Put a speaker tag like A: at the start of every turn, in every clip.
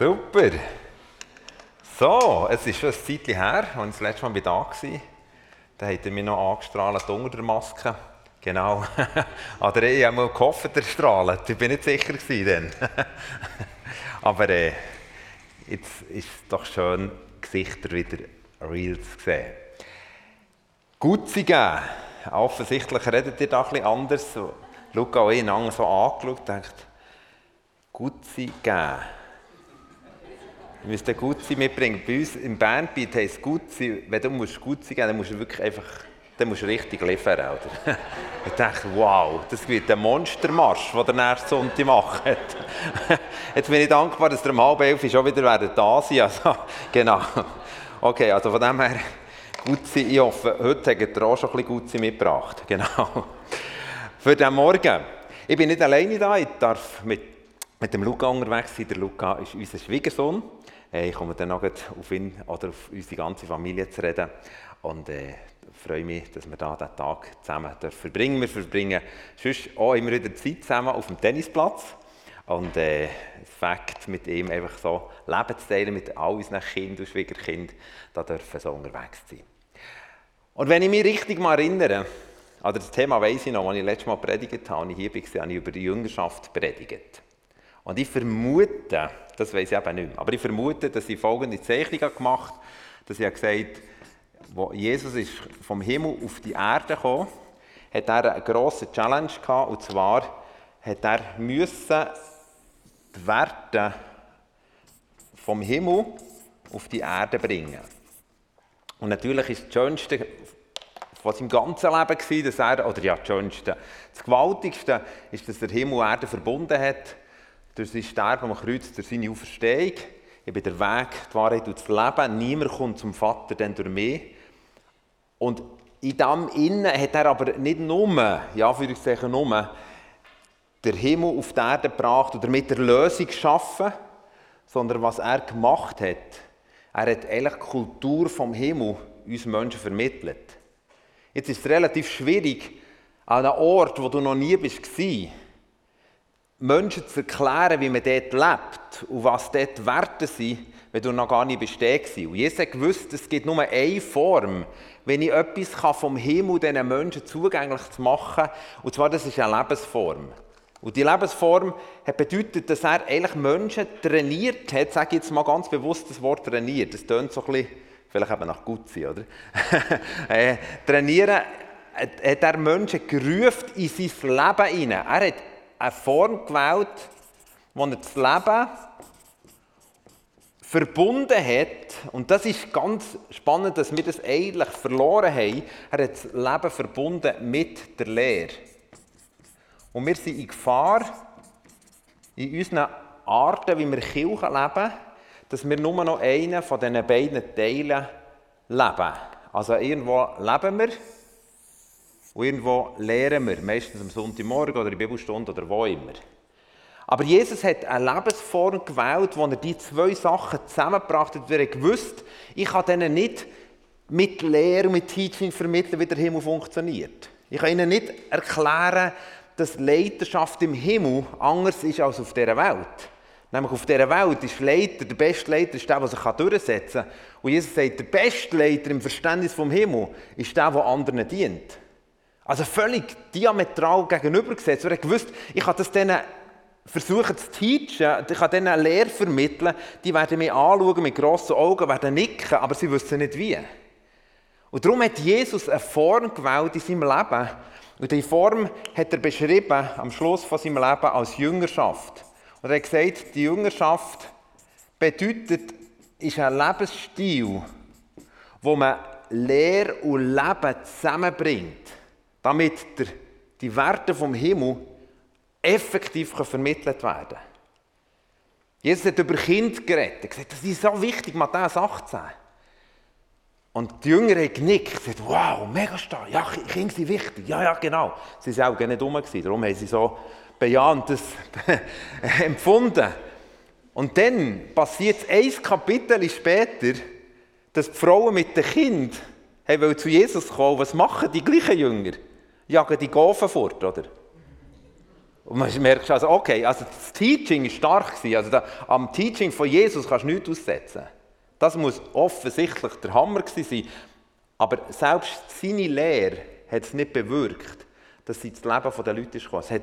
A: Super. So, es ist schon ein Zeitchen her, als ich das letzte Mal da war. Da hat er mich noch angestrahlt unter der Maske. Genau. Oder ich habe mal gehofft, er strahlt. Ich bin nicht sicher gewesen. Aber äh, jetzt ist es doch schön, Gesichter wieder real zu sehen. Gutzi geben. Offensichtlich redet ihr da bisschen anders. Luca und ich einander so angeschaut und denkt, Gutzi geben. Wir müssen Gutzi mitbringen. Bei uns im Bandbeat heisst Gutzi, wenn du musst Gutzi geben, dann musst du wirklich einfach, dann musst du richtig liefern. Oder? Ich dachte, wow, das wird ein Monstermarsch, den der nächste Sonntag macht. Jetzt bin ich dankbar, dass ihr um halb elf schon wieder da sein also, Genau. Okay, also von dem her, Gutzi, ich hoffe, heute habt ihr auch schon ein bisschen Gutzi mitgebracht. Genau. Für den Morgen. Ich bin nicht alleine da, ich darf mit, mit dem Luca unterwegs sein. Der Luca ist unser Schwiegersohn. Äh, ich komme dann noch auf ihn oder auf unsere ganze Familie zu reden. Und äh, freue mich, dass wir da diesen Tag zusammen verbringen. Wir verbringen sonst auch immer wieder Zeit zusammen auf dem Tennisplatz. Und äh, das Fakt, mit ihm einfach so Leben zu teilen, mit all unseren Kindern und Schwiegerkindern, da dürfen so unterwegs sein. Und wenn ich mich richtig mal erinnere, also das Thema weiss ich noch, als ich letztes Mal predigt habe, als ich hier war, habe ich über die Jüngerschaft predigt. Und ich vermute, das weiß ich eben nicht mehr, aber ich vermute, dass ich folgende Zeichnung gemacht habe, dass ich gesagt habe, Jesus ist vom Himmel auf die Erde kam, hat er eine grosse Challenge gehabt, und zwar hat er müssen die Werte vom Himmel auf die Erde bringen. Und natürlich ist das Schönste von seinem ganzen Leben gewesen, dass er, oder ja, das Schönste, das Gewaltigste ist, dass er Himmel und Erde verbunden hat, durch sein Sterben am Kreuz, durch seine Auferstehung. Ich bin der Weg, die Wahrheit und das Leben. Niemand kommt zum Vater denn durch mich. Und in dem Innen hat er aber nicht nur, ja, für sagen nur, den Himmel auf die Erde gebracht oder mit der Lösung geschaffen, sondern was er gemacht hat, er hat eigentlich die Kultur vom Himmel uns Menschen vermittelt. Jetzt ist es relativ schwierig, an einem Ort, wo du noch nie warst, Menschen zu erklären, wie man dort lebt und was dort Werte sind, wenn du noch gar nicht bestehen warst. Und Jesus gewusst, es gibt nur eine Form, wenn ich etwas vom Himmel diesen Menschen zugänglich zu machen kann, und zwar das ist eine Lebensform. Und die Lebensform hat bedeutet, dass er eigentlich Menschen trainiert hat, sage ich jetzt mal ganz bewusst das Wort trainiert, das tönt so ein bisschen vielleicht eben nach Gutzi, oder? äh, trainieren hat er Menschen gerufen in sein Leben hinein. Er hat eine Form gewählt, wo er das Leben verbunden hat. Und das ist ganz spannend, dass wir das eigentlich verloren haben. Er hat das Leben verbunden mit der Lehre. Und wir sind in Gefahr, in unseren Arten, wie wir Kirche leben, dass wir nur noch einen von diesen beiden Teilen leben. Also irgendwo leben wir und irgendwo lehren wir, meistens am Sonntagmorgen oder in Bibelstunde oder wo immer. Aber Jesus hat eine Lebensform gewählt, wo er die zwei Sachen zusammengebracht hat. Er hat gewusst, ich kann denen nicht mit Lehre und mit Teaching vermitteln, wie der Himmel funktioniert. Ich kann ihnen nicht erklären, dass Leiterschaft im Himmel anders ist als auf dieser Welt. Nämlich auf dieser Welt ist Leiter, der beste Leiter ist der, der sich durchsetzen kann. Und Jesus sagt, der beste Leiter im Verständnis vom Himmel ist der, der anderen dient. Also völlig diametral gegenübergesetzt. Er gewusst, ich kann das denen versuchen zu teachen, ich kann denen eine Lehre vermitteln, die werden mich anschauen mit grossen Augen, werden nicken, aber sie wissen nicht wie. Und darum hat Jesus eine Form gewählt in seinem Leben. Und diese Form hat er beschrieben am Schluss von seinem Leben als Jüngerschaft. Und er hat gesagt, die Jüngerschaft bedeutet, ist ein Lebensstil, wo man Lehre und Leben zusammenbringt, damit der, die Werte vom Himmel effektiv vermittelt werden können. Jesus hat über Kind geredet. Er gesagt, das ist so wichtig, Matthäus 18. Und die Jünger haben genickt, gesagt, wow, mega stark, ja, Kinder sind wichtig, ja, ja, genau. Sie waren auch nicht dumm, darum haben sie so Bejahendes empfunden. Und dann passiert ein Kapitel später, dass die Frauen mit Kindern haben zu Jesus kommen. Was machen die gleichen Jünger? Jagen die Gofen fort, oder? Und man merkt also, okay, also das Teaching war stark. Also da, am Teaching von Jesus kannst du nichts aussetzen. Das muss offensichtlich der Hammer sein. Aber selbst seine Lehre hat es nicht bewirkt, dass sie das Leben der Leute ist Es hat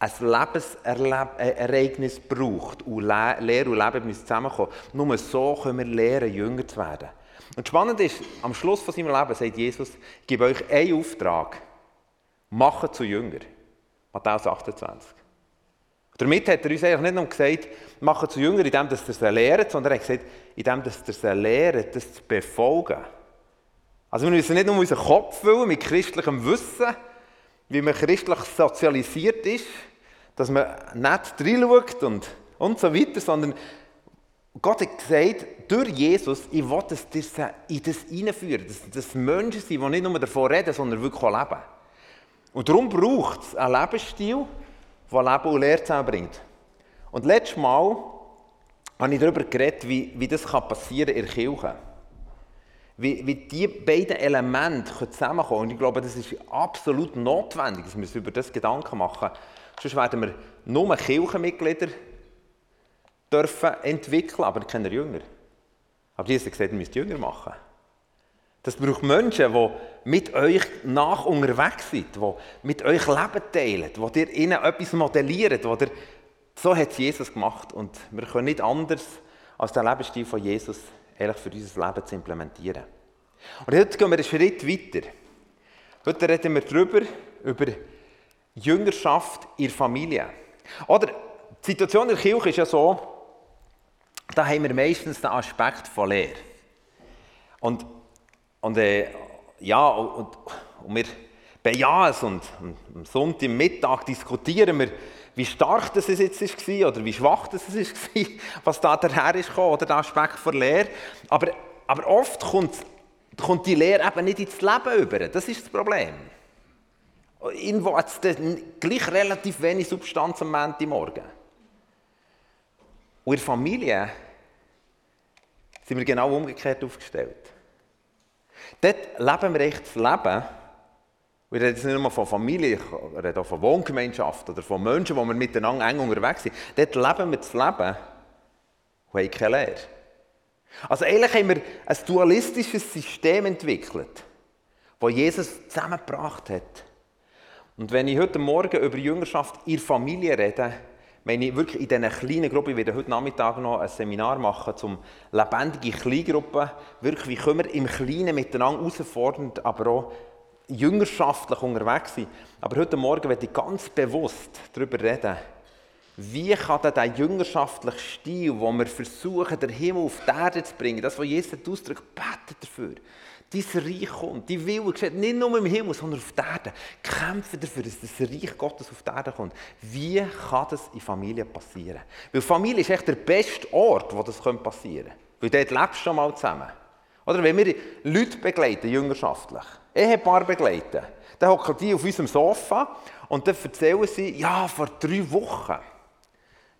A: ein Lebensereignis braucht und Lehre und Leben müssen zusammenkommen. Nur so können wir lernen, jünger zu werden. Und spannend ist, am Schluss von seinem Leben sagt Jesus, ich gebe euch einen Auftrag. Macht zu Jünger. Matthäus 28. Damit hat er uns eigentlich nicht nur gesagt, macht zu Jünger, indem ihr es lehrt, sondern er hat gesagt, indem ihr es lehrt, das zu befolgen. Also wir müssen nicht nur unseren Kopf füllen mit christlichem Wissen, wie man christlich sozialisiert ist, dass man nicht reinschaut und, und so weiter, sondern Gott hat gesagt, durch Jesus, ich will, dass ihr in das hineinführen, dass das Menschen sind, die nicht nur davon reden, sondern wirklich leben. Und darum braucht es einen Lebensstil, der Leben und Lehre zusammenbringt. Und letztes Mal habe ich darüber geredet, wie, wie das passieren kann in der Kirche. Wie, wie diese beiden Elemente zusammenkommen können. Und ich glaube, das ist absolut notwendig, dass wir uns über das Gedanken machen. Sonst werden wir nur Kirchenmitglieder dürfen entwickeln, aber keine Jünger. Aber Jesus hat gesagt, ihr müsst Jünger machen. Das braucht Menschen, die mit euch nach unterwegs sind, die mit euch Leben teilen, die ihr ihnen etwas modelliert. Wo ihr, so hat es Jesus gemacht und wir können nicht anders als den Lebensstil von Jesus ehrlich für unser Leben zu implementieren. Und heute gehen wir einen Schritt weiter. Heute reden wir darüber, über Jüngerschaft in der Familie. Oder die Situation in der Kirche ist ja so, da haben wir meistens den Aspekt von Lehre. Und und äh, ja, und, und wir bejahen es und, am Sonntagmittag diskutieren wir, wie stark das jetzt war oder wie schwach das war, was da daher ist oder der Aspekt der Lehre. Aber, aber oft kommt, kommt die Lehre eben nicht ins Leben über. Das ist das Problem. Irgendwo hat es gleich relativ wenig Substanz am Montagmorgen. Und in der Familie sind wir genau umgekehrt aufgestellt. Dort leben wir echt das Leben. Wir reden jetzt nicht nur von Familie, ich rede auch von Wohngemeinschaft oder von Menschen, die wir miteinander eng unterwegs sind. Dort leben wir das Leben und haben keine Lehre. Also eigentlich haben wir ein dualistisches System entwickelt, das Jesus zusammengebracht hat. Und wenn ich heute Morgen über Jüngerschaft in der Familie rede, wenn ich wirklich in diesen kleinen Gruppen, ich werde heute Nachmittag noch ein Seminar machen zum lebendige Kleingruppen, wirklich, wie können wir im Kleinen miteinander herausfordernd, aber auch jüngerschaftlich unterwegs sein. Aber heute Morgen werde ich ganz bewusst darüber reden, wie kann denn dieser jüngerschaftliche Stil, wo wir versuchen, den Himmel auf die Erde zu bringen, das, was Jesus ausdrückt, betet dafür, dein Reich kommt, die Wille geschieht, nicht nur im Himmel, sondern auf der Erde. Kämpfe dafür, dass das Reich Gottes auf die Erde kommt. Wie kann das in Familien passieren? Weil Familie ist echt der beste Ort, wo das passieren könnte. Weil dort lebst du schon mal zusammen. Oder wenn wir Leute begleiten, jüngerschaftlich, Ehepaar begleiten, dann hocken die auf unserem Sofa und dann erzählen sie, ja, vor drei Wochen,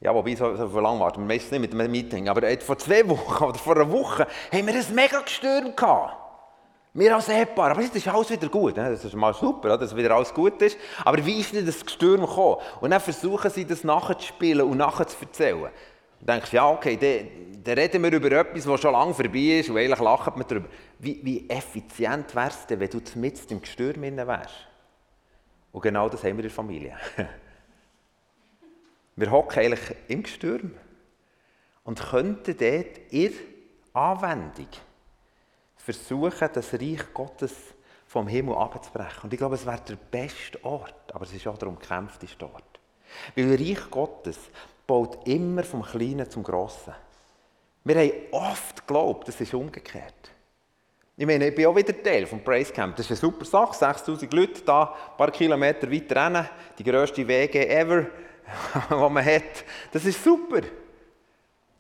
A: ja, wobei, so, so lange warten wir meistens nicht mit einem Meeting, aber vor zwei Wochen oder vor einer Woche haben wir ein mega gestürmt gehabt. Wir als Ehepaar, aber jetzt ist alles wieder gut. Das ist mal super, dass wieder alles gut ist. Aber wie ist denn das Gestürm gekommen? Und dann versuchen sie, das nachzuspielen und nachzuerzählen. Du denkst, ja, okay, dann, dann reden wir über etwas, das schon lange vorbei ist und eigentlich lachen wir darüber. Wie, wie effizient wärst du, wenn du mit im Gestürm wärst? Und genau das haben wir in der Familie. Wir hocken eigentlich im Gestürm und könnten dort in Anwendung versuchen, das Reich Gottes vom Himmel abzubrechen. Und ich glaube, es wäre der beste Ort, aber es ist auch der umkämpfteste Ort. Weil das Reich Gottes baut immer vom Kleinen zum Grossen. Wir haben oft geglaubt, das ist umgekehrt. Ich meine, ich bin auch wieder Teil vom Praise Camp. Das ist eine super Sache. 6000 Leute da, ein paar Kilometer weiter rennen. Die grösste Wege ever, die man hat. Das ist super.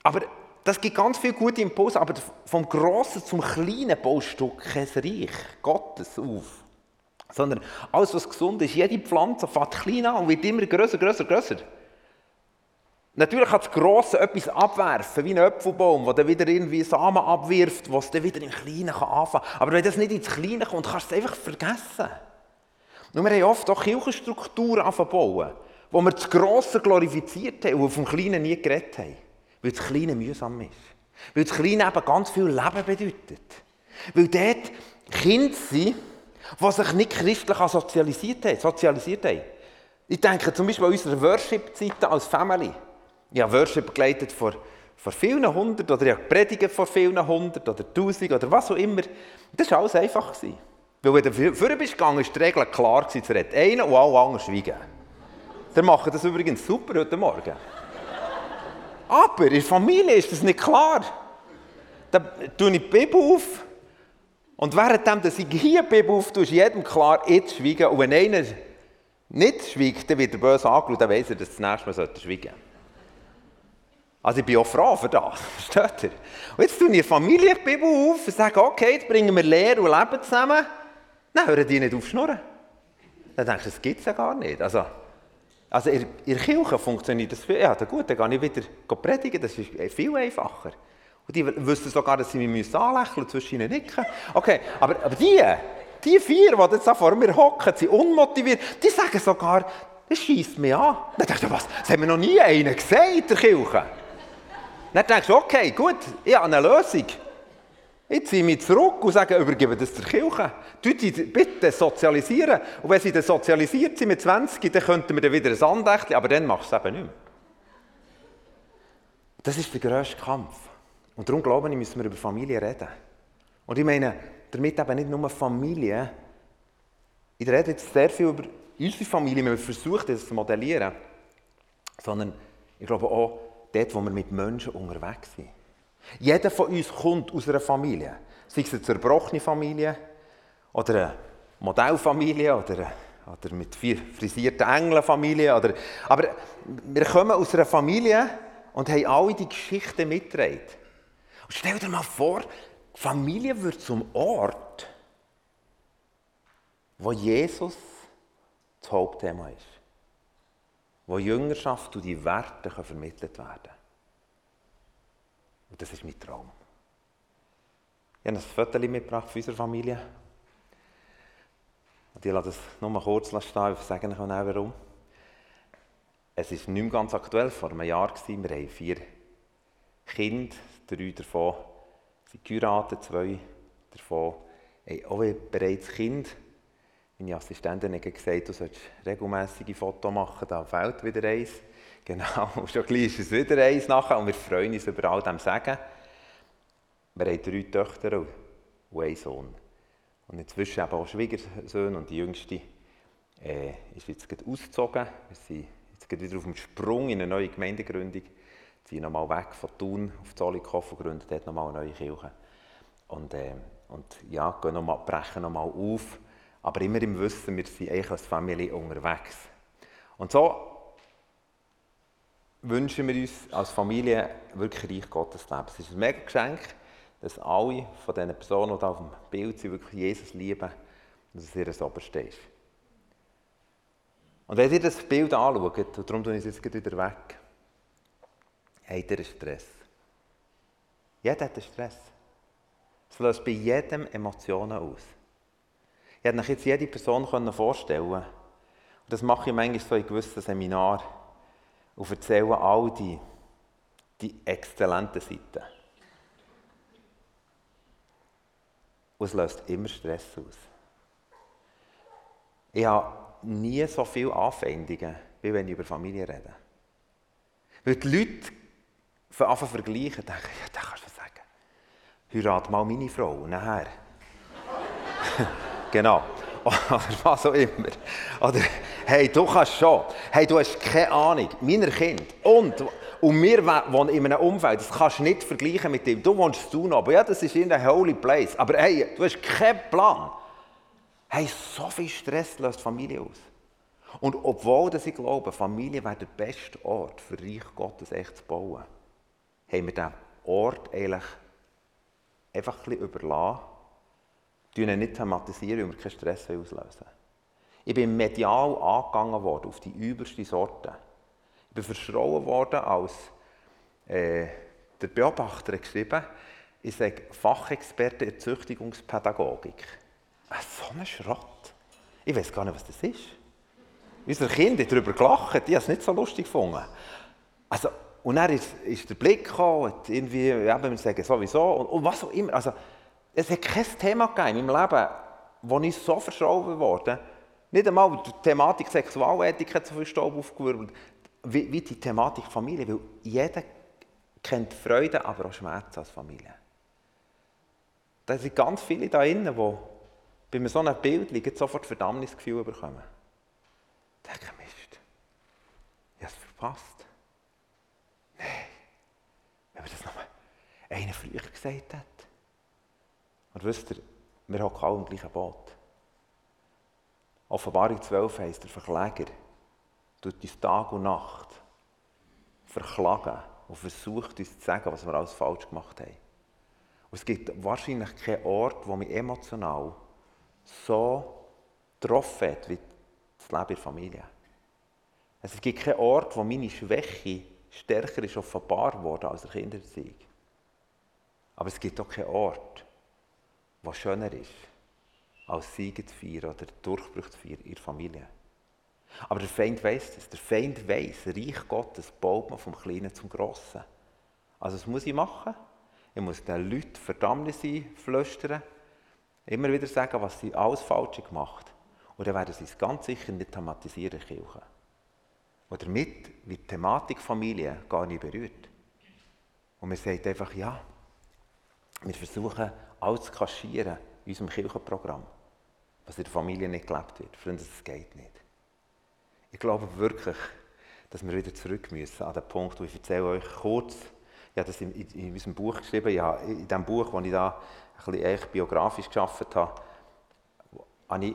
A: Aber das gibt ganz viele gute Impulse, aber vom Grossen zum Kleinen baust du kein Reich Gottes auf. Sondern alles, was gesund ist, jede Pflanze fängt klein an und wird immer grösser, grösser, grösser. Natürlich kann das Grosse etwas abwerfen, wie ein Apfelbaum, der dann wieder irgendwie Samen abwirft, was dann wieder im Kleinen anfangen kann. Aber wenn das nicht ins Kleine kommt, kannst du es einfach vergessen. Und wir haben oft auch Kirchenstrukturen anfangen wo wir das Grosse glorifiziert haben und vom Kleinen nie geredet haben. Weil das Kleine mühsam ist. Weil das Kleine eben ganz viel Leben bedeutet. Weil dort Kinder sind, die sich nicht christlich sozialisiert haben. Sozialisiert haben. Ich denke zum Beispiel an unsere Worship-Zeiten als Family. Ich habe Worship geleitet vor, vor vielen hundert oder ich habe predigt vor vielen hundert oder tausend oder was auch immer. Das war alles einfach. Weil wenn du vorher bist gegangen, ist die Regel klar gewesen, es redet einer und alle anderen schweigen. Der macht das übrigens super heute Morgen. Aber in der Familie ist das nicht klar. Da tue ich die Bibel auf und währenddem, dass ich hier die Bibel auf ist jedem klar, jetzt schweigen. Und wenn einer nicht schweigt, dann wird er böse angeschaut, dann weiss er, dass das nächste Mal schweigen sollte. Also ich bin auch froh für das, versteht ihr? Und jetzt tue ich die Familie die Bibel auf und sage, okay, jetzt bringen wir Lehre und Leben zusammen. Dann hören die nicht auf schnurren. Dann denkst du, das gibt es ja gar nicht. Also, also in, in der Kirche funktioniert das viel. Ja, gut, dann gehe ich wieder predigen, das ist viel einfacher. Und die wissen sogar, dass sie mich anlächeln und zwischen ihnen nicken. Okay, aber, aber die, die vier, die jetzt vor mir hocken, sind unmotiviert, die sagen sogar, das schießt mich an. Dann denkst du, was, das haben wir noch nie einen gesagt in der Kirche. Dann denkst du, okay, gut, ich habe eine Lösung. Ich ziehe mich zurück und sage, übergebe das der Kirche. Sie bitte sozialisieren. Und wenn sie dann sozialisiert sind mit 20, dann könnten wir dann wieder ein Andächtchen, aber dann machst du es eben nicht mehr. Das ist der grösste Kampf. Und darum glaube ich, müssen wir über Familie reden. Und ich meine, damit eben nicht nur Familie. Ich rede jetzt sehr viel über unsere Familie, wenn wir versuchen, das zu modellieren. Sondern ich glaube auch dort, wo wir mit Menschen unterwegs sind. Jeder von uns kommt aus einer Familie. Sei es eine zerbrochene Familie oder eine Modellfamilie oder, oder mit vier frisierten Engelfamilie. Oder, aber wir kommen aus einer Familie und haben alle die Geschichten mitgetragen. Und stell dir mal vor, die Familie wird zum Ort, wo Jesus das Hauptthema ist. Wo Jüngerschaft und die Werte vermittelt werden können. Und das ist mein Traum. Ich habe ein Foto mitgebracht von unserer Familie. Und ich lasse das nur mal kurz stehen, ich sage euch auch warum. Es ist nicht mehr ganz aktuell, vor einem Jahr war Wir haben vier Kinder, drei davon sind geheiratet, zwei davon haben auch bereits Kind. Meine Assistentin hat gesagt, du solltest regelmäßige Fotos machen, da fehlt wieder eins. Genau, schon gleich ist es wieder eins nachher und wir freuen uns über all dem Sagen. Wir haben drei Töchter und einen Sohn. Und inzwischen eben auch Schwiegersöhne und die jüngste äh, ist jetzt gerade ausgezogen. Wir sind jetzt wieder auf dem Sprung in eine neue Gemeindegründung. Wir ziehen nochmal weg von Thun auf Zollikofen und gründen dort nochmal eine neue Kirche. Und, äh, und ja, gehen noch mal, brechen nochmal auf. Aber immer im Wissen, wir sind eigentlich als Familie unterwegs. Und so wünschen wir uns als Familie wirklich Reich Gottes leben. Es ist ein mega Geschenk, dass alle von diesen Personen, die auf dem Bild sind, wirklich Jesus lieben und dass es ihr Oberste ist. Und wenn ihr das Bild anschaut, und darum tue ich es jetzt wieder weg, habt ihr Stress. Jeder hat einen Stress. Es löst bei jedem Emotionen aus. Ich hätte euch jetzt jede Person vorstellen. Und das mache ich manchmal so in gewissen Seminaren und erzählen all die, die exzellenten Seiten. Und es löst immer Stress aus. Ich habe nie so viele Anfeindungen, wie wenn ich über Familie rede. Weil die Leute von Anfang vergleichen, denken, ja, das kannst du sagen. Heirat mal meine Frau nachher. genau. Oder was auch immer. Oder, hey, du kannst schon. Hey, du hast keine Ahnung. Meiner Kind. Und, und wir wohnen in einem Umfeld, das kannst du nicht vergleichen mit dem. Du wohnst zu aber ja, das ist in der Holy Place. Aber hey, du hast keinen Plan. Hey, so viel Stress löst Familie aus. Und obwohl dass ich glaube, Familie wäre der beste Ort für Reich Gottes echt zu bauen, haben wir diesen Ort eigentlich einfach ein bisschen überlassen ihn nicht thematisieren, weil wir keinen Stress auslösen Ich bin medial angegangen worden auf die übelste Sorte. Ich bin verschrauen worden als äh, der Beobachter geschrieben, ich sage Fachexperte in Züchtigungspädagogik. So ein Schrott. Ich weiß gar nicht, was das ist. Unsere Kinder haben darüber gelacht, die haben es nicht so lustig gefunden. Also, und dann ist, ist der Blick gekommen, irgendwie, eben, wir sagen sowieso, und, und was auch immer. Also, es hat kein Thema gegeben in meinem Leben, wo ich so verschrauben wurde. Nicht einmal die Thematik Sexualethik hat so viel Staub aufgewirbelt, wie, wie die Thematik Familie, weil jeder kennt Freude, aber auch Schmerz als Familie. Da sind ganz viele da drinnen, die bei so einem Bild sofort Verdammnisgefühl bekommen. Ich denke, Mist, ich habe es verpasst. Nein, wenn mir das noch einer früher gesagt hat. Und wisst ihr, wir haben alle im gleichen Boot. Offenbarung 12 heisst, der Verkläger tut uns Tag und Nacht verklagen und versucht uns zu sagen, was wir alles falsch gemacht haben. Und es gibt wahrscheinlich keinen Ort, wo mich emotional so getroffen hat wie das Leben in der Familie. Es gibt keinen Ort, wo meine Schwäche stärker ist offenbar worden als der Kindererziehung. Aber es gibt auch keinen Ort, wo schöner ist, als Siege zu feiern oder Durchbruch zu feiern in der Familie. Aber der Feind weiß das. Der Feind weiß, Reich Gottes baut man vom Kleinen zum Grossen. Also was muss ich machen? Ich muss den Leuten Verdammnis flüstern, immer wieder sagen, was sie alles falsch gemacht haben. Und dann werden sie es ganz sicher nicht thematisieren, Kirche. Und damit wird die Thematik Familie gar nicht berührt. Und man sagt einfach, ja, wir versuchen alles zu kaschieren in unserem Kirchenprogramm, was in der Familie nicht gelebt wird. Freunde, das geht nicht. Ich glaube wirklich, dass wir wieder zurück müssen an den Punkt, wo ich erzähle euch kurz, ich habe das in, in, in unserem Buch geschrieben, ja, in dem Buch, das ich da ein bisschen biografisch geschaffen habe, habe ich,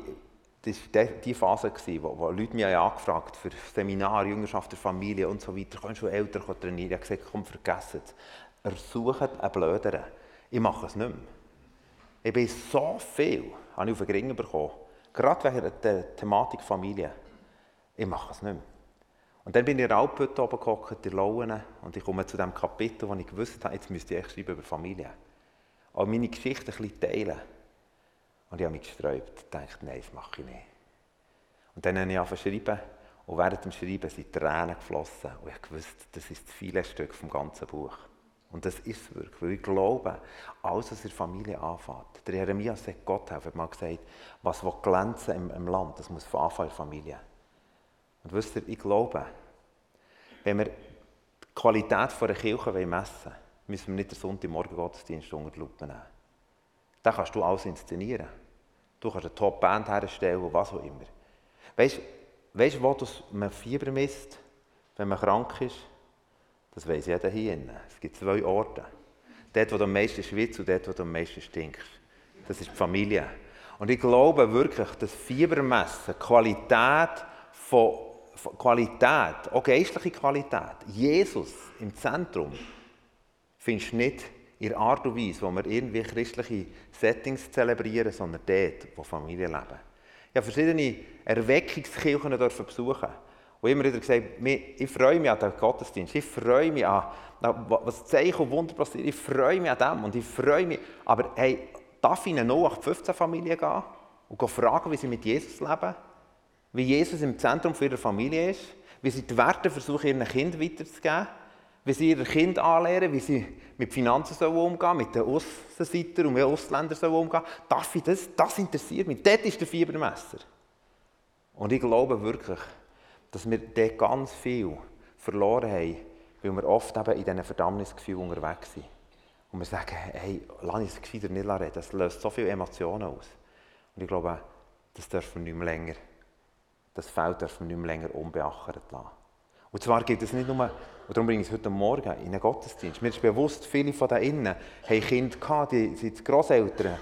A: das war die Phase, wo, wo Leute mich angefragt haben für Seminare, Jüngerschaft der Familie und so weiter. Kannst du Eltern trainieren? Ich habe gesagt, komm, vergessen es. Ersucht einen Blöderen. Ich mache es nicht mehr. Ich bin so viel, habe ich auf den Ring bekommen, gerade wegen der Thematik Familie. Ich mache es nicht mehr. Und dann bin ich in der Alphütte oben gehockt, in Lauen, und ich komme zu dem Kapitel, wo ich gewusst habe, jetzt müsste ich schreiben über Familie. Aber meine Geschichte ein bisschen teilen. Und ich habe mich gesträubt und dachte, nein, das mache ich nicht. Und dann habe ich angefangen zu schreiben, und während dem Schreiben sind Tränen geflossen. Und ich wusste, das ist das viele Stück vom ganzen Buch. Und das ist es wirklich, weil ich glaube, alles, was in der Familie anfängt. Der Jeremia sagt, Gott hat mal gesagt, was glänzen im, im Land, das muss von Anfang in der Familie. Und wisst ihr, ich glaube, wenn wir die Qualität der Kirche messen wollen, müssen wir nicht den Sonntagmorgen Gottesdienst unter die Lupe nehmen. Da kannst du alles inszenieren. Du kannst eine Top-Band herstellen was auch immer. Weißt du, wo man Fieber misst, wenn man krank ist? Das weiß jeder hier. Es gibt zwei Orte. Dort, wo du am meisten schwitzt und dort, wo du am meisten stinkst. Das ist die Familie. Und ich glaube wirklich, dass Fiebermessen, Qualität von Qualität, auch geistliche Qualität, Jesus im Zentrum, findest du nicht in der Art und Weise, wo wir irgendwie christliche Settings zelebrieren, sondern dort, wo Familien leben. Ich habe verschiedene Erweckungskirchen besuchen und immer wieder gesagt, ich freue mich an den Gottesdienst, ich freue mich an, was Zeichen und Wunder passiert, ich freue mich an dem und ich freue mich, aber hey, darf ich in eine 0815 Familie gehen und fragen, wie sie mit Jesus leben? wie Jesus im Zentrum ihrer Familie ist, wie sie die Werte versuchen, ihren Kind weiterzugeben, wie sie ihr Kind anlernen, wie sie mit Finanzen sollen umgehen mit den Aussenseitern und mit Ausländern sollen umgehen Darf ich das? Das interessiert mich. Dort ist der Fiebermesser. Und ich glaube wirklich, dass wir dort ganz viel verloren haben, weil wir oft eben in diesen Verdammnisgefühlen unterwegs sind. Und wir sagen, hey, lass uns gescheiter nicht reden, das löst so viele Emotionen aus. Und ich glaube, das dürfen wir nicht mehr länger das Feld dürfen wir nicht mehr länger unbeachtet lassen. Und zwar gibt es nicht nur, und darum bringe ich es heute Morgen in einen Gottesdienst. Mir ist bewusst, viele von da innen haben Kinder gehabt, die sind Grosseltern.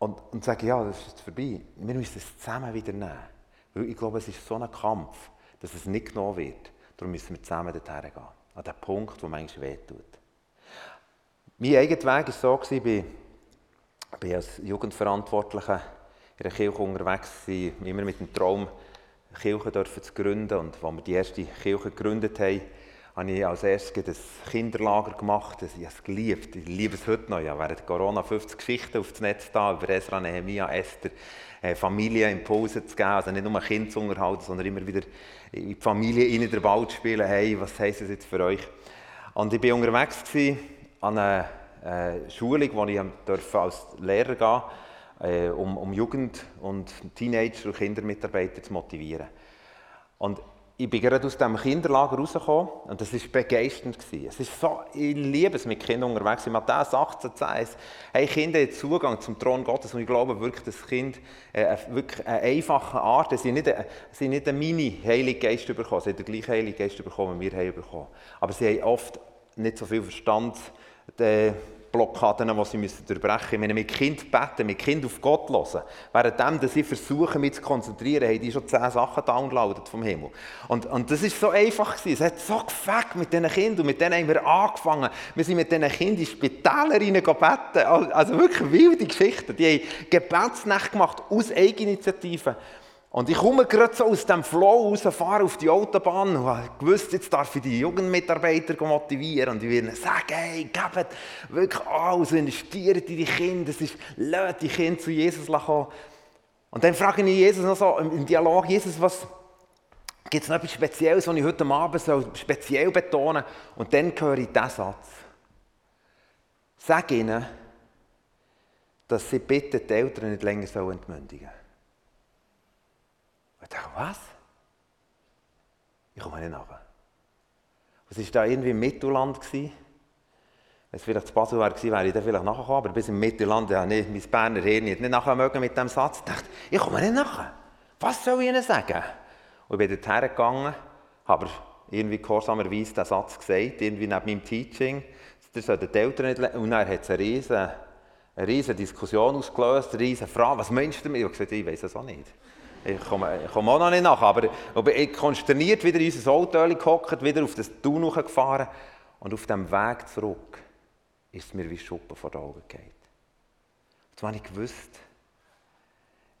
A: Und, und sagen, ja, das ist jetzt vorbei. Wir müssen es zusammen wieder nehmen. Weil ich glaube, es ist so ein Kampf, dass es nicht genommen wird. Darum müssen wir zusammen dorthin gehen. An den Punkt, wo manchmal wehtut. Mein eigener Weg war so, ich bin als Jugendverantwortlicher in der Kirche unterwegs, immer mit dem Traum, Kirche zu gründen. Und als wir die erste Kirche gegründet haben, habe ich als erstes ein Kinderlager gemacht. Ich habe es geliebt. Ich liebe es heute noch. Ich während Corona 50 Geschichten auf das Netz da über Esra, Nehemiah, Esther, äh, Familienimpulse zu geben. Also nicht nur Kinder zu unterhalten, sondern immer wieder in die Familie in den Wald spielen. Hey, was heisst das jetzt für euch? Und ich war unterwegs an einer äh, Schulung, wo ich als Lehrer gehen durfte, äh, um, um Jugend- und Teenager- und Kindermitarbeiter zu motivieren. Und ich bin gerade aus dem Kinderlager rausgekommen und das war begeisternd. Es ist so, ich liebe es mit Kindern unterwegs. In Matthäus 18 sagt hey, Kinder haben Zugang zum Thron Gottes und ich glaube wirklich, dass Kinder äh, wirklich eine einfache Art, sie sind nicht, eine, sie nicht einen Mini-Heiligen Geist bekommen, sie haben den gleichen Heiligen Geist bekommen, wie wir haben bekommen. Aber sie haben oft nicht so viel Verstand, äh, Blockaden, die sie müssen durchbrechen müssen. Wenn mit Kind beten, mit Kind auf Gott hören, währenddem dass sie versuchen, mich zu konzentrieren, haben die schon zehn Sachen downloadet vom Himmel. Und, und das war so einfach gewesen. Es hat so gefällt mit diesen Kindern und mit denen haben wir angefangen. Wir sind mit diesen Kindern in Spitäler beten. Also wirklich wilde Geschichten. Die haben Gebetsnacht gemacht aus Eigeninitiative. Und ich komme gerade so aus dem Flow raus, fahre auf die Autobahn und gewusst, jetzt darf ich die Jugendmitarbeiter motivieren und ich werde ihnen sagen, hey, gebt wirklich alles, investiert in die Kinder, es ist, lasst die Kinder zu Jesus kommen. Und dann frage ich Jesus noch so im Dialog, Jesus, was gibt es noch etwas Spezielles, was ich heute Abend soll speziell betonen soll? Und dann höre ich diesen Satz. Sag ihnen, dass sie bitte die Eltern nicht länger entmündigen sollen. Ich dachte, was? Ich komme nicht nachher. Es war da irgendwie im Mittelland. Wenn es vielleicht zu Basel wäre, wäre ich dann vielleicht nachgekommen. Aber bis im Mittelland, ja, nicht, mein Berner Hirn nicht nachher mit diesem Satz. Ich dachte, ich komme nicht nachher. Was soll ich ihnen sagen? Und ich bin dorthin gegangen, habe irgendwie gehorsamerweise diesen Satz gesagt, irgendwie neben meinem Teaching. Das sollten die Eltern nicht Und dann hat es eine riesige, eine riesige Diskussion ausgelöst, eine riesige Frage. Was meinst du damit? Ich habe gesagt, ich weiß es auch nicht. Ich komme, auch noch nicht nach, aber, ich konsterniert wieder in unser Auto gehockt, wieder auf das Tun gefahren und auf dem Weg zurück ist es mir wie Schuppen vor den Augen gefallen. Und zwar habe ich gewusst,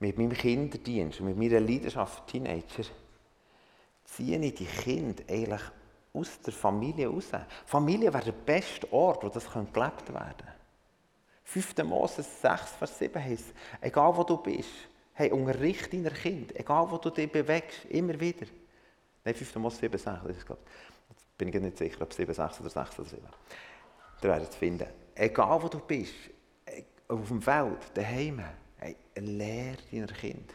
A: mit meinem Kinderdienst und mit meiner Leidenschaft Teenager ziehe ich die Kinder eigentlich aus der Familie raus. Familie wäre der beste Ort, wo das gelebt werden könnte. 5. Mose 6, Vers 7 heißt, egal wo du bist, Hey, unterrichte deiner Kind, egal wo du dich bewegst, immer wieder. Nein, 5. Mose 7, 6, das ist, glaube Jetzt bin ich nicht sicher, ob es 7, 6 oder 6 oder 7. Da werdet finden. Egal wo du bist, äh, auf dem Feld, daheim, hey, lehr deiner Kind.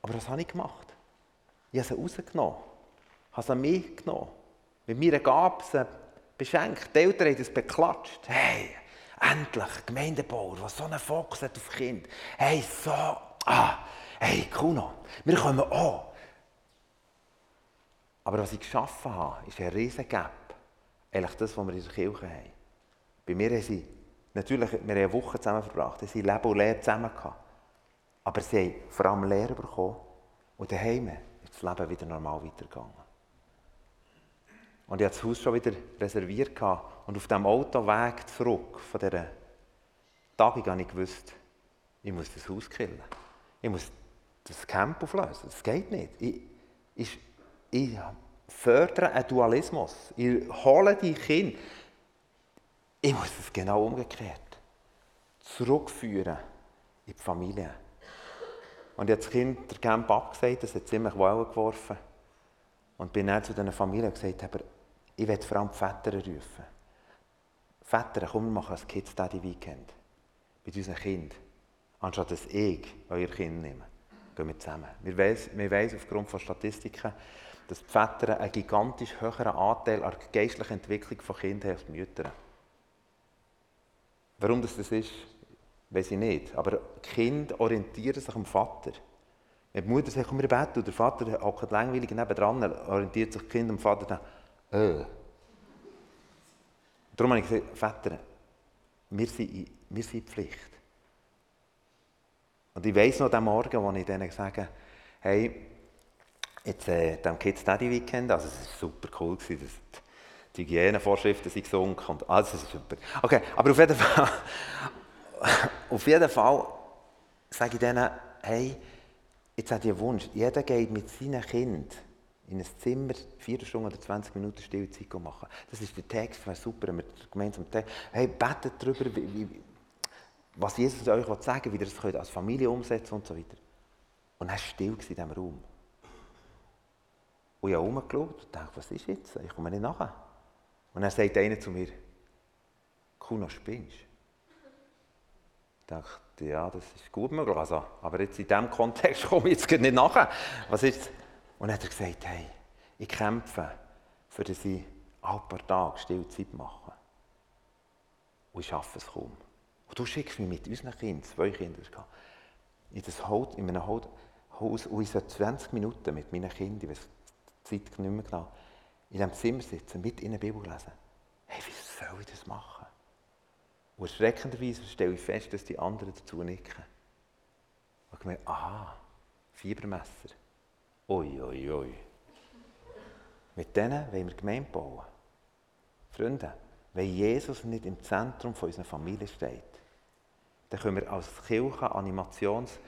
A: Aber das habe ich gemacht. Ich habe sie rausgenommen, habe sie mitgenommen, mit mir sie beschenkt. Die Eltern haben es beklatscht. Hey, Endlich, Gemeindebauer, der so einen Fokus hat auf Kind. Hey, so, ah, hey, Kuno, wir kommen auch. Aber was ich geschaffen habe, ist ein riesen Gap. Eigentlich das, was wir in der Kirche haben. Bei mir haben sie, natürlich, wir haben eine Woche zusammen verbracht, sie Leben und Lehre zusammen gehabt. Aber sie haben vor allem Lehre bekommen und daheim ist das Leben wieder normal weitergegangen. Und ich hatte das Haus schon wieder reserviert. Und auf dem Autoweg zurück von dieser Tagung habe ich gewusst, ich muss das Haus killen. Ich muss das Camp auflösen. Das geht nicht. Ich, ich, ich fördere einen Dualismus. Ich hole die Kinder. Ich muss es genau umgekehrt zurückführen in die Familie. Und jetzt Kind der Camp abgesagt, das hat ziemlich Wellen geworfen. Und bin dann zu diesen Familien gesagt, ich werde vor allem die Väter rufen. Väter, komm, wir machen ein Kids Daddy Weekend. Mit unseren Kindern. Anstatt dass ich euer Kind nehme. Gehen wir zusammen. Wir wissen, wir aufgrund von Statistiken, dass die Väter einen gigantisch höheren Anteil an der geistlichen Entwicklung von Kindern haben als die Mütter. Warum das, das ist, weiß ich nicht. Aber Kinder orientieren sich am Vater. Wenn die Mutter sagt, komm, wir beten, und der Vater hockt langweilig nebendran, orientiert sich das Kind am Vater dann, äh. Darum habe ich gesagt, Väter, wir sind, wir sind Pflicht. Und ich weiss noch den Morgen, wo ich denen sage, hey, jetzt äh, dem Kids Daddy Weekend, also es war super cool, gewesen, dass die Hygienevorschriften sind gesunken und alles ist super. Okay, aber auf jeden Fall, auf jeden Fall sage ich denen, hey, jetzt hat ihr Wunsch, jeder geht mit seinem Kind in ein Zimmer vier Stunden oder 20 Minuten Stillzeit machen. Das ist der Text, wäre super, wenn wir gemeinsam hey, betet darüber, wie, wie, was Jesus euch sagen will, wie ihr das als Familie umsetzen und so weiter. Und er war still in diesem Raum. Und ich habe rumgeschaut und dachte, was ist jetzt? Ich komme nicht nachher. Und dann sagt einer zu mir, Kuno, spinnst Ich dachte, ja, das ist gut möglich. Also, aber jetzt in diesem Kontext komme ich jetzt nicht nachher. Was ist Und dann hat er gesagt, hey, ich kämpfe, für dass ich alle paar Tage Stillzeit mache. Und ich schaffe es kaum. Und du schickst mich mit unseren Kindern, zwei Kinder, in, das Haus, in einem Haus, und ich soll 20 Minuten mit meinen Kindern, ich weiß die Zeit nicht mehr genau, in diesem Zimmer sitzen, mit ihnen Bibel lesen. Hey, wie soll ich das machen? Und erschreckenderweise stelle ich fest, dass die anderen dazu nicken. Und ich merke, aha, Fiebermesser. Ui, ui, ui. Mit denen wollen wir Gemeinde bauen. Freunde, wenn Jesus nicht im Zentrum unserer Familie steht, dann können wir als Kirche Animations-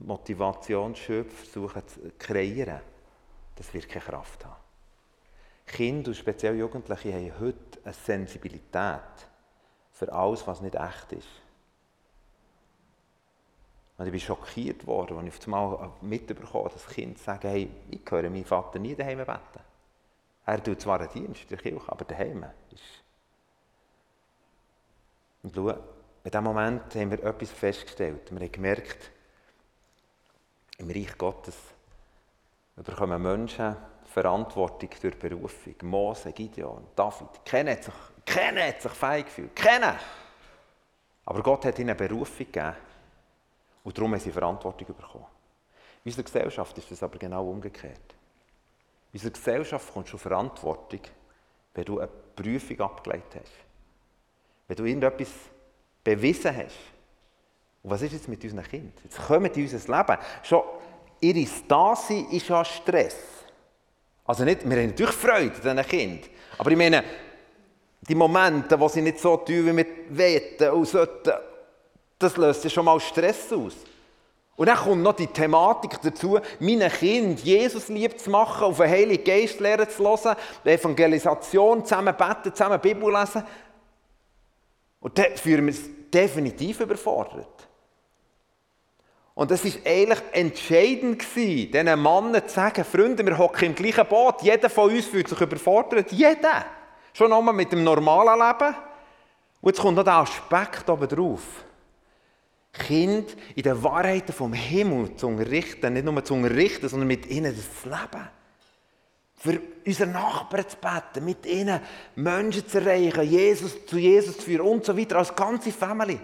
A: Motivationsschöpfe versuchen zu kreieren. Das wird keine Kraft haben. Kinder und speziell Jugendliche haben heute eine Sensibilität für alles, was nicht echt ist. Und ich bin schockiert worden, als ich auf einmal mitbekommen habe, dass Kinder sagen, hey, ich höre meinen Vater nie daheim beten. Er tut zwar einen Dienst in der Kirche, aber daheim ist... Und schau, in diesem Moment haben wir etwas festgestellt. Wir haben gemerkt, im Reich Gottes bekommen Menschen Verantwortung durch Berufung. Mose, Gideon, David. Keiner hat sich, keiner hat sich fein gefühlt. Keiner! Aber Gott hat ihnen eine Berufung gegeben. Und darum haben sie Verantwortung bekommen. In unserer Gesellschaft ist das aber genau umgekehrt. In unserer Gesellschaft bekommst du Verantwortung, wenn du eine Prüfung abgelegt hast. Wenn du irgendetwas bewiesen hast. Und was ist jetzt mit unseren Kindern? Jetzt kommen die in unser Leben. Schon ihre Stasi ist ja Stress. Also nicht, wir haben natürlich Freude an diesen Kindern. Aber ich meine, die Momente, wo sie nicht so tun, wie wir wollen und sollten, das löst ja schon mal Stress aus. Und dann kommt noch die Thematik dazu, meinen Kind Jesus lieb zu machen, auf den Heiligen Geist lernen zu hören, Evangelisation, zusammen beten, zusammen Bibel lesen. Und dann fühlen wir es definitiv überfordert. Und es war eigentlich entscheidend, diesen Männern zu sagen, Freunde, wir hocken im gleichen Boot, jeder von uns fühlt sich überfordert, jeder. Schon einmal mit dem normalen Leben. Und jetzt kommt noch der Aspekt oben drauf. Kind in den Wahrheiten vom Himmel zu unterrichten, nicht nur zu unterrichten, sondern mit ihnen das Leben. Für unsere Nachbarn zu beten, mit ihnen Menschen zu erreichen, Jesus, zu Jesus zu führen und so weiter, als ganze Familie.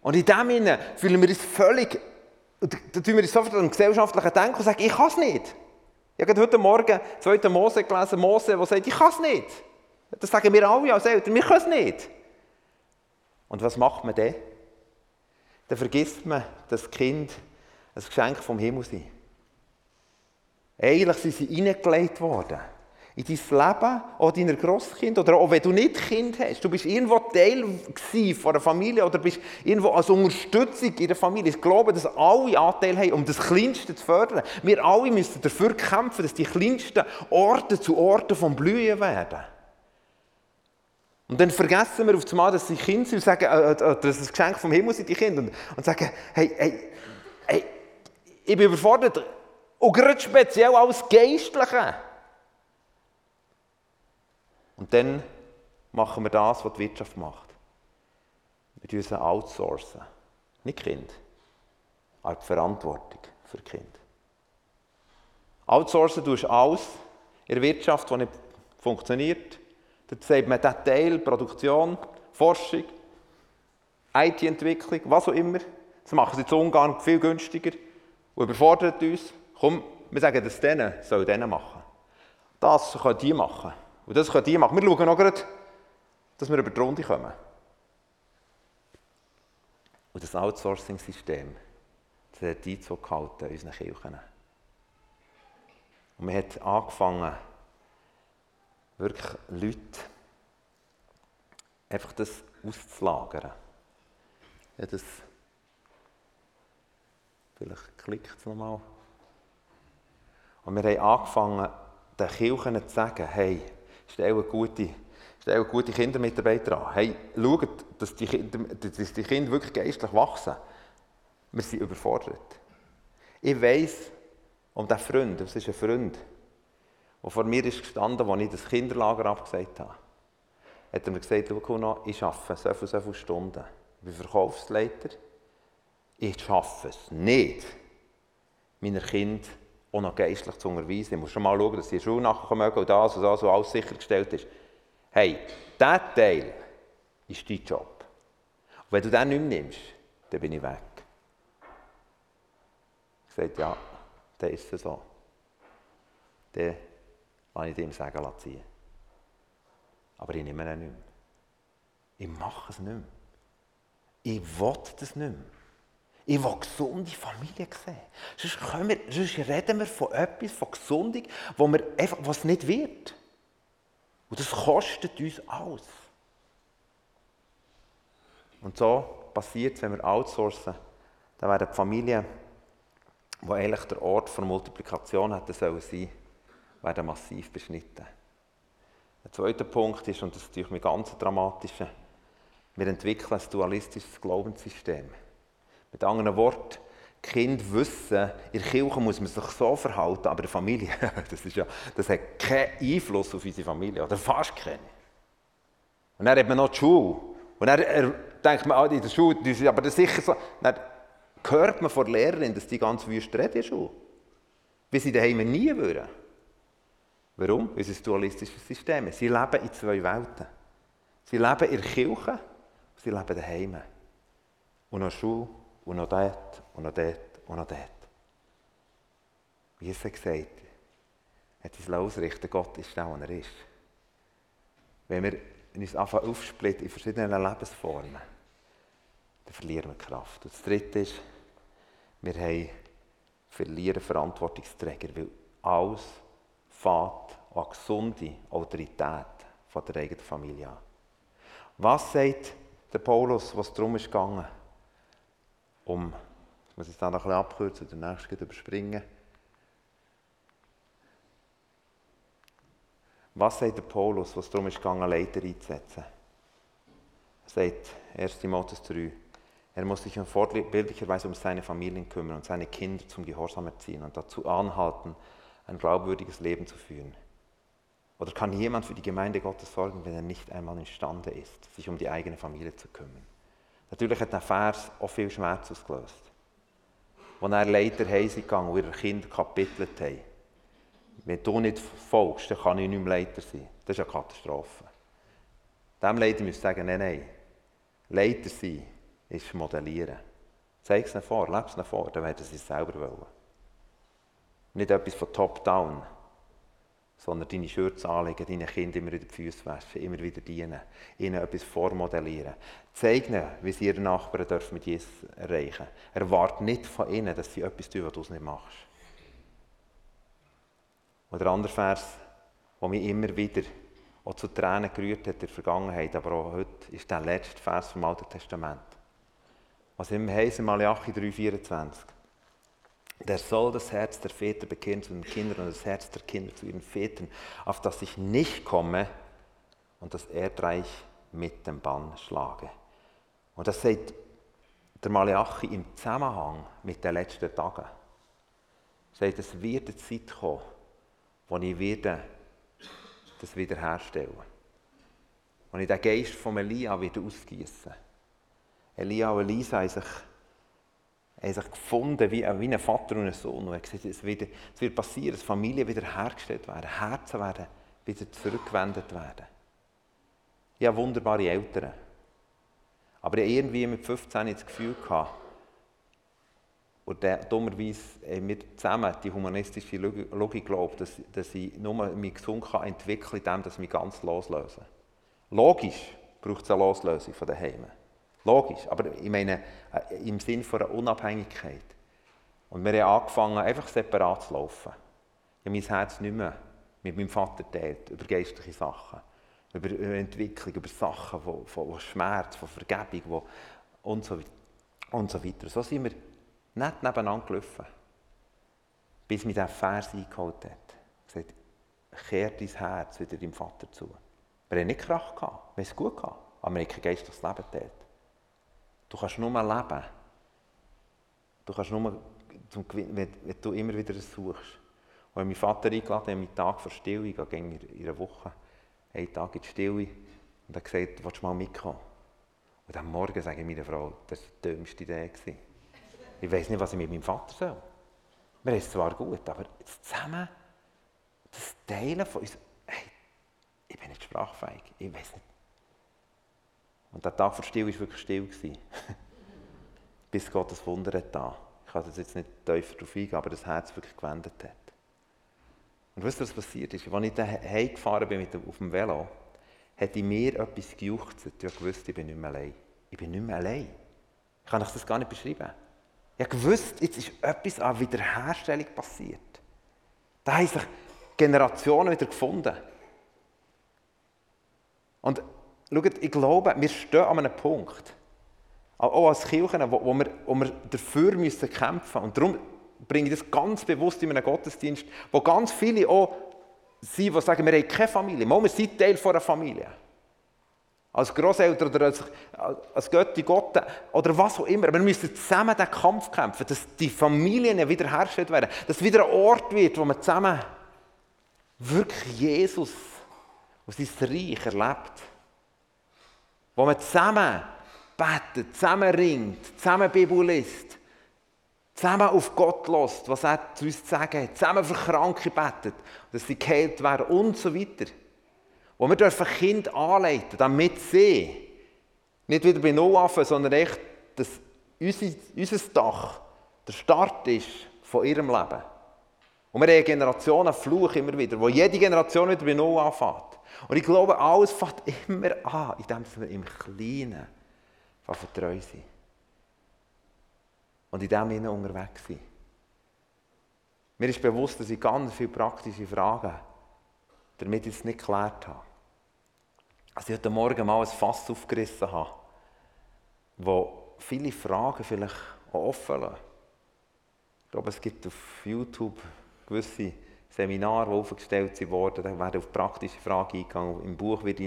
A: Und in dem Sinne fühlen wir uns völlig, da tun wir uns sofort an gesellschaftlichen Denken und sagen, ich kann es nicht. Ich habe heute Morgen 2. Mose gelesen, Mose, der sagt, ich kann es nicht. Das sagen wir alle als Eltern, wir können es nicht. Und was macht man dann? Dann vergisst man, dass das Kind ein Geschenk vom Himmel sind. Eigentlich sind sie hineingelegt worden in dein Leben, auch deiner Grosskind oder auch wenn du nicht Kind hast. Du bist irgendwo Teil von einer Familie oder bist irgendwo als Unterstützung in der Familie. Ich glaube, dass alle Anteil haben, um das Kleinste zu fördern. Wir alle müssen dafür kämpfen, dass die kleinsten Orte zu Orten vom Blühen werden. Und dann vergessen wir auf einmal, dass sie Kinder sind und sagen, äh, äh, dass das Geschenk vom Himmel sind, die Kinder. Und, und sagen, hey, hey, hey, ich bin überfordert. Und gerade speziell als Geistliche. Und dann machen wir das, was die Wirtschaft macht. Wir müssen outsourcen. Nicht Kind, aber die Verantwortung für Kind. Outsourcen tust du alles in der Wirtschaft, die nicht funktioniert. Da sagt man diesen Teil, Produktion, Forschung, IT-Entwicklung, was auch immer. Das machen sie in Ungarn viel günstiger und überfordert uns. Komm, wir sagen das denen, soll denen machen. Das können die machen. Und das können die machen. Wir schauen noch gerade, dass wir über die Runde kommen. Und das Outsourcing-System, das hat Einzug gehalten in unseren Kirchen. Und man hat angefangen, wirklich Leute einfach das auszulagern. Ja, das vielleicht klickt es nochmal. Und wir haben angefangen, den Kirchen zu sagen, hey, stell gute, stell gute Kindermitarbeiter an. Hey, schaut, dass die, Kinder, dass die Kinder wirklich geistlich wachsen. Wir sind überfordert. Ich weiss um diesen Freund, das ist ein Freund, der vor mir ist gestanden, als ich das Kinderlager abgesagt habe. Hat er mir gesagt, schau, ich arbeite so viele, so viele Stunden. Ich bin Verkaufsleiter. Ich schaffe es nicht, meiner Kind auch noch geistlich zu unterweisen. Ich muss schon mal schauen, dass die Schule nachkommen und das und das und alles sichergestellt ist. Hey, dieser Teil ist dein Job. Und wenn du den nicht mehr nimmst, dann bin ich weg. Ich sagte, ja, dann ist es so. Dann lasse ich dir sagen ziehen. Aber ich nehme ihn nicht mehr. Ich mache es nicht mehr. Ich will das nicht mehr. Ich will gesunde Familien sehen. Sonst, wir, sonst reden wir von etwas, von Gesundung, wo wir einfach, was nicht wird. Und das kostet uns alles. Und so passiert es, wenn wir outsourcen, dann werden die Familien, die eigentlich der Ort der Multiplikation hätten sollen sein, werden massiv beschnitten. Der zweite Punkt ist, und das ist natürlich mein ganz dramatischer, wir entwickeln ein dualistisches Glaubenssystem. Mit anderen Worten, Kind wissen, in der Kirche muss man sich so verhalten, aber in der Familie, das, ist ja, das hat keinen Einfluss auf unsere Familie, oder fast keinen. Und dann hat man noch die Schule. Und dann denkt man, ah, in der Schule, das ist aber das sicher so. Dann hört man von der Lehrerin, dass die ganz wüst reden in der Schule. Wie sie daheim nie würden. Warum? Unser dualistisches System. Sie leben in zwei Welten. Sie leben in der Kirche, sie leben daheim. Und noch Schule, und noch dort, und noch dort, und noch dort. Wie Jesus gesagt hat uns ausrichten, Gott ist da, wo er ist. Wenn wir uns anfangen aufsplitten in verschiedenen Lebensformen, dann verlieren wir Kraft. Und das Dritte ist, wir haben verlieren Verantwortungsträger, weil alles fährt an gesunde Autorität von der eigenen Familie an. Was sagt der Paulus, was darum ist gegangen? Um, ich muss jetzt noch ein bisschen abkürzen, den nächsten überspringen. Was sagt der Paulus, was darum ist gegangen, Leiter einzusetzen? Er sagt 1. Timotheus 3, er muss sich in vorbildlicher Weise um seine Familien kümmern und seine Kinder zum Gehorsam erziehen und dazu anhalten, ein glaubwürdiges Leben zu führen. Oder kann jemand für die Gemeinde Gottes sorgen, wenn er nicht einmal imstande ist, sich um die eigene Familie zu kümmern? Natürlich hat der Vers auch viel Schmerz ausgelöst. Als er Leiter heim gegangen und ihre Kinder kapitelt haben. Wenn du nicht folgst, dann kann ich nicht mehr Leiter sein. Das ist eine Katastrophe. Dem Leiter müsste sagen, nein, nein. Leiter sein ist modellieren. Zeig es ihnen vor, lebe es ihnen vor, dann werden sie es selber wollen. Nicht etwas von top-down, sondern deine Schürze anlegen, deinen Kindern immer wieder die Füße waschen, immer wieder dienen, ihnen etwas vormodellieren. Zeig ihnen, wie sie ihre Nachbarn dürfen mit Jesus erreichen Erwarte nicht von ihnen, dass sie etwas tun, was du nicht machst. Und der andere Vers, der mich immer wieder auch zu Tränen gerührt hat in der Vergangenheit, aber auch heute, ist der letzte Vers vom Alten Testament. Was immer heißt in Malachi 3,24. Der soll das Herz der Väter bekehren zu den Kindern und das Herz der Kinder zu ihren Vätern, auf das ich nicht komme und das Erdreich mit dem Bann schlage. Und das sagt der Malachi im Zusammenhang mit den letzten Tagen. Er sagt, es wird eine Zeit kommen, wo ich das wiederherstellen werde. Und ich den Geist von Elia wieder ausgießen. Elia und Elisa haben sich er hat sich gefunden wie, ein Vater und ein Sohn. Und er gesagt, es, wird, passieren, dass Familien wieder hergestellt werden, Herzen werden wieder zurückgewendet werden. Ich habe wunderbare Eltern. Aber ich irgendwie mit 15 das Gefühl gehabt, und dummerweise haben wir zusammen die humanistische Logik geglaubt, dass, dass ich nur mich gesund kann entwickeln kann, indem ich mich ganz loslöse. Logisch braucht es eine Loslösung von den Heimen. Logisch, aber ich meine äh, im Sinne von einer Unabhängigkeit. Und wir haben angefangen, einfach separat zu laufen. Ich habe mein Herz nicht mehr mit meinem Vater teilt, über geistliche Sachen, über, Entwicklung, über Sachen von, von Schmerz, von Vergebung wo, und, so, und so weiter. So sind wir nicht nebeneinander gelaufen. bis mir der Vers eingeholt hat. Er sagt, kehr dein Herz wieder deinem Vater zu. Wir haben nicht Krach gehabt, wir haben es gut gehabt, aber wir haben kein geistliches Leben dort. Du kannst nur leben. Du kannst nur, wenn, wenn du immer wieder suchst. Und mein Vater eingeladen hat, meinen Tag für Stille, ich gehe in einer Woche, einen Tag in die Stille, und hat gesagt, willst du mal mitkommen? Und am Morgen sage ich meiner Frau, das war die dümmste Idee. Ich weiß nicht, was ich mit meinem Vater soll. Wir haben es zwar gut, aber zusammen das Teilen von uns, hey, ich bin nicht sprachfähig, ich weiß nicht. Und der Tag vor Still war wirklich still. Bis Gott das Wunder hat da. Ich kann jetzt nicht tiefer darauf eingehen, aber das Herz wirklich gewendet hat. Und wisst ihr, was passiert ist? Als ich daheim gefahren bin mit dem, auf dem Velo, hat in mir etwas gejuchzt. Ich wusste, ich bin nicht mehr allein. Ich bin nicht mehr allein. Ich kann euch das gar nicht beschreiben. Ich wusste, jetzt ist etwas an Wiederherstellung passiert. Da haben sich Generationen wieder gefunden. Und schaut, ich glaube, wir stehen an einem Punkt, auch als Kirchen, wo, wo, wir, wo wir dafür müssen kämpfen müssen. Und darum bringe ich das ganz bewusst in einem Gottesdienst, wo ganz viele auch sind, die sagen, wir haben keine Familie. Mal, wir sind Teil einer Familie. Als Großeltern oder als, als Götti Gott oder was auch immer. Wir müssen zusammen den Kampf kämpfen, dass die Familien wiederhergestellt werden. Dass wieder ein Ort wird, wo man zusammen wirklich Jesus und sein Reich erlebt. Wo man zusammen betet, zusammen ringt, zusammen Bibel liest, zusammen auf Gott lässt, was er zu uns zu sagen hat, zusammen für Kranke betet, dass sie geheilt werden und so weiter. Wo wir dürfen Kind anleiten, damit sie nicht wieder bei Null anfangen, sondern echt, dass unser, unser Dach der Start ist von ihrem Leben. Und wir haben Generationen Fluch immer wieder, wo jede Generation wieder bei Null anfängt. Und ich glaube, alles fängt immer an, indem wir im Kleinen vertreu sind. Und in dem Sinne unterwegs sind. Mir ist bewusst, dass ich ganz viele praktische Fragen damit es nicht geklärt habe. Also ich heute Morgen mal ein Fass aufgerissen habe, wo viele Fragen vielleicht offen lassen. Ich glaube, es gibt auf YouTube gewisse Seminare, die aufgestellt wurden, da werden auf praktische Fragen eingegangen. Im Buch wird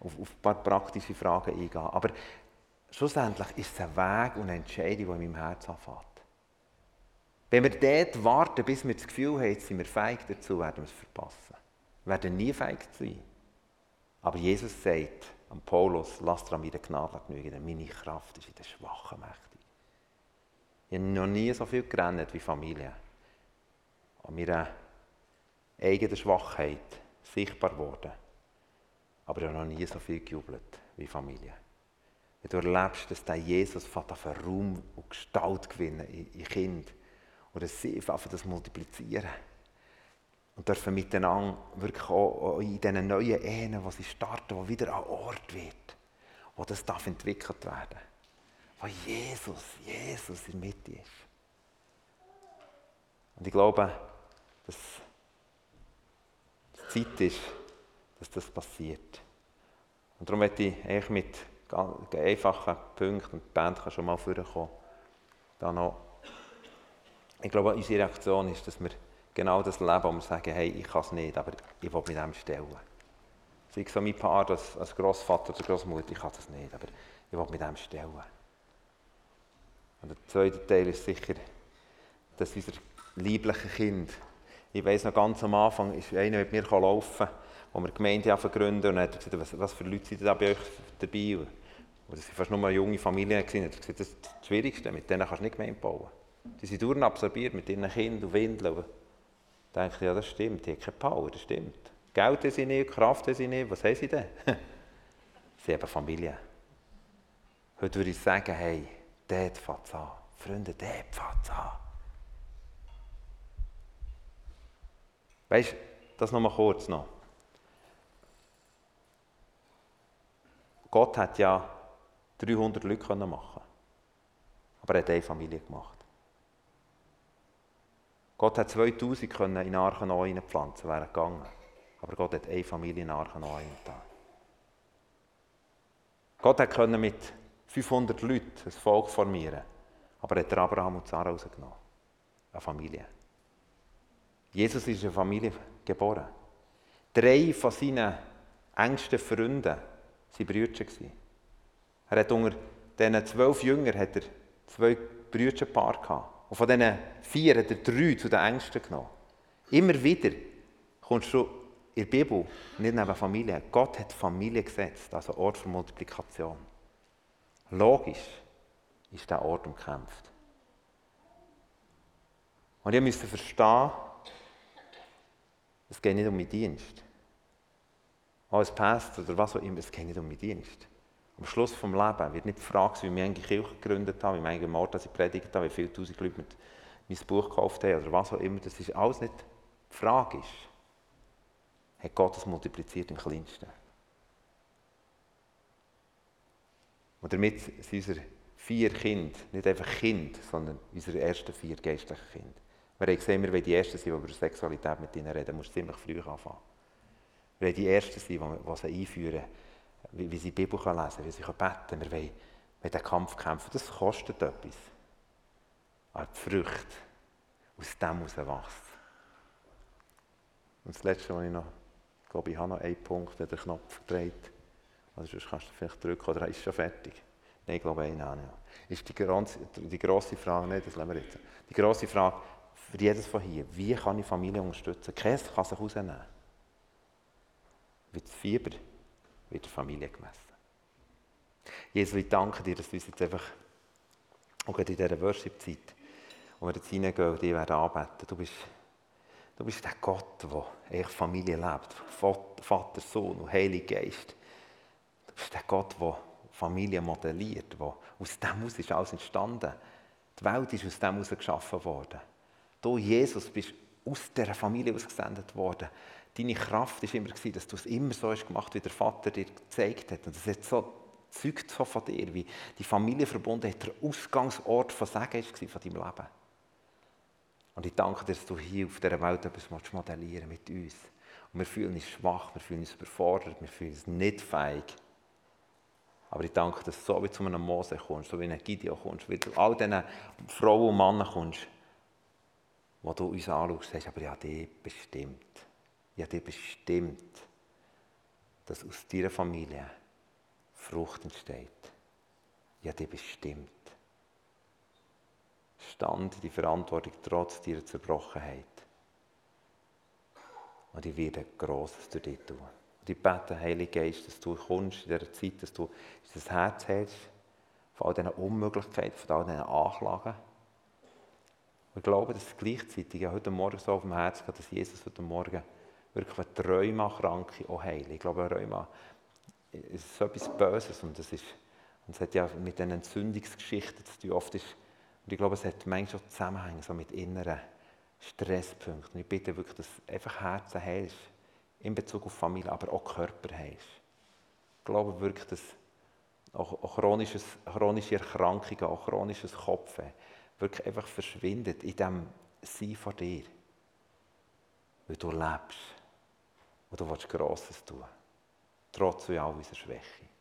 A: auf, auf ein paar praktische Fragen eingehen. Aber schlussendlich ist es ein Weg und eine Entscheidung, die in meinem Herzen anfängt. Wenn wir dort warten, bis wir das Gefühl haben, jetzt sind wir feig dazu, werden wir es verpassen. Wir werden nie feig sein. Aber Jesus sagt an Paulus, lass dir an meiner Gnade genügen, denn meine Kraft ist in der Schwachen mächtig. Ich habe noch nie so viel gerannt wie Familie an meiner eigenen Schwachheit sichtbar geworden. Aber ich habe noch nie so viel gejubelt wie Familie. Wenn du erlebst, dass der Jesus von Raum und Gestalt gewinnen in Kind oder sie einfach das multiplizieren und dürfen miteinander wirklich auch in diesen neuen Ehen, die sie starten, wo wieder ein Ort wird, wo das darf entwickelt werden, wo Jesus, Jesus in der Mitte ist. Und ich glaube, dass es Zeit ist, dass das passiert. Und darum möchte ich eigentlich mit einfachen Punkten, und die Band kann schon mal vorkommen, da noch, ich glaube, unsere Reaktion ist, dass wir genau das leben, wo wir sagen, hey, ich kann es nicht, aber ich will mit dem stellen. Sei es so mein Paar als, als Großvater oder Großmutter, ich kann das nicht, aber ich will mit dem stellen. Und der zweite Teil ist sicher, dass unser liebliches Kind ich weiß noch ganz am Anfang ist einer mit mir laufen, wo wir die Gemeinde gründen und er hat gesagt, was, was für Leute sind da bei euch dabei? Und das waren fast nur junge Familien. Er hat gesagt, das ist das Schwierigste, mit denen kannst du nicht Gemeinde bauen. Die sind durchabsorbiert mit ihren Kindern und Windeln. Da denke ich, ja das stimmt, die haben keine Power, das stimmt. Geld haben sie nicht, Kraft haben sie nicht, was haben sie denn? sie haben Familie. Heute würde ich sagen, hey, dort fängt es an. Freunde, dort fängt es an. Weißt du, das noch mal kurz noch. Gott hat ja 300 Leute machen aber er hat eine Familie gemacht. Gott hat 2000 können in Archen reinpflanzen, wäre gegangen. Aber Gott hat eine Familie in Archen reingetan. Gott hat können mit 500 Leuten ein Volk formieren, aber er hat Abraham und Sarah rausgenommen. Eine Familie. Jesus ist in einer Familie geboren. Drei von seinen engsten Freunden waren Brüder. Er hat unter diesen zwölf Jüngern hat er zwei Brüderpaare gehabt. Und von diesen vier hat er drei zu den Ängsten genommen. Immer wieder kommst du in der Bibel nicht neben Familie. Gott hat Familie gesetzt, also Ort für Multiplikation. Logisch ist der Ort umkämpft. Und ihr müsst verstehen, es geht nicht um meinen Dienst. Als Pastor oder was auch immer, es geht nicht um meinen Dienst. Am Schluss des Lebens wird nicht die Frage wie wir eigentlich Kirche gegründet haben, wie wir Ort, dass ich predigt habe, wie viele tausend Leute mit mein Buch gekauft haben oder was auch immer. Das ist alles nicht die Frage. Hat Gott das multipliziert im Kleinsten? Und damit sind unsere vier Kinder nicht einfach Kind, sondern unsere ersten vier geistlichen Kinder. Wir haben gesehen, wir wollen die Ersten sein, die über Sexualität mit ihnen reden. Du musst ziemlich früh anfangen. Wir wollen die Ersten sein, die sie einführen, wie, wie sie die Bibel lesen können, wie sie beten können. Wir wollen, den Kampf kämpfen. Das kostet etwas. Aber die Früchte, aus dem heraus wächst. Und das Letzte, was ich noch, ich glaube, ich habe noch einen Punkt, der Knopf dreht. Also sonst kannst du vielleicht drücken oder ist schon fertig. Nein, ich glaube, einen habe ich. Ist die, die grosse Frage, nein, das lassen wir jetzt. Die grosse Frage, für jedes von hier, wie kann ich Familie unterstützen? Käse kann sich rausnehmen. Wird das Fieber wird der Familie gemessen. Jesus, ich danke dir, dass du uns jetzt einfach, auch in dieser Worship-Zeit, wo wir jetzt reingehen und dich werden anbeten, du bist, du bist der Gott, der Familie lebt. Vater, Sohn und Heiliger Geist. Du bist der Gott, der Familie modelliert. Wo aus dem heraus ist alles entstanden. Die Welt ist aus dem heraus geschaffen worden. Du, Jesus, bist aus dieser Familie ausgesendet worden. Deine Kraft war immer, dass du es immer so hast gemacht wie der Vater dir gezeigt hat. Und das hat so, zeugt so von dir, wie die Familienverbundenheit der Ausgangsort von Segen war von deinem Leben. Und ich danke dir, dass du hier auf dieser Welt etwas modellieren mit uns. Und wir fühlen uns schwach, wir fühlen uns überfordert, wir fühlen uns nicht fähig. Aber ich danke, dass du so wie zu einem Mose kommst, so wie ein Gideon kommst, wie du all diesen Frauen und Männern kommst, wo du uns anschaust, sagst, aber ich habe bestimmt. Ich habe bestimmt, dass aus deiner Familie Frucht entsteht. Ich habe bestimmt. Stand die Verantwortung trotz deiner Zerbrochenheit. Und ich werde Grosses durch dich tun. Und ich bete, Heilige Geist, dass du kommst in dieser Zeit, dass du das Herz hast, von all diesen Unmöglichkeiten, von all diesen Anklagen. Wir glauben, dass gleichzeitig ja heute Morgen so auf dem Herzen geht, dass Jesus heute Morgen wirklich eine Rheuma-Kranke auch heilt. Ich glaube, Rheuma ist so etwas Böses und es ist, und es hat ja mit den Entzündungsgeschichten zu tun. Oft ist, und ich glaube, es hat manchmal auch Zusammenhänge so mit inneren Stresspunkten. Und ich bitte wirklich, dass einfach Herzen heilst, in Bezug auf Familie, aber auch Körper heilst. Ich glaube wirklich, dass auch, auch chronische Erkrankungen, auch chronisches Kopfweh, wirklich einfach verschwindet in dem Sein von dir. Weil du lebst und du willst Grosses tun. Trotz all unserer Schwäche.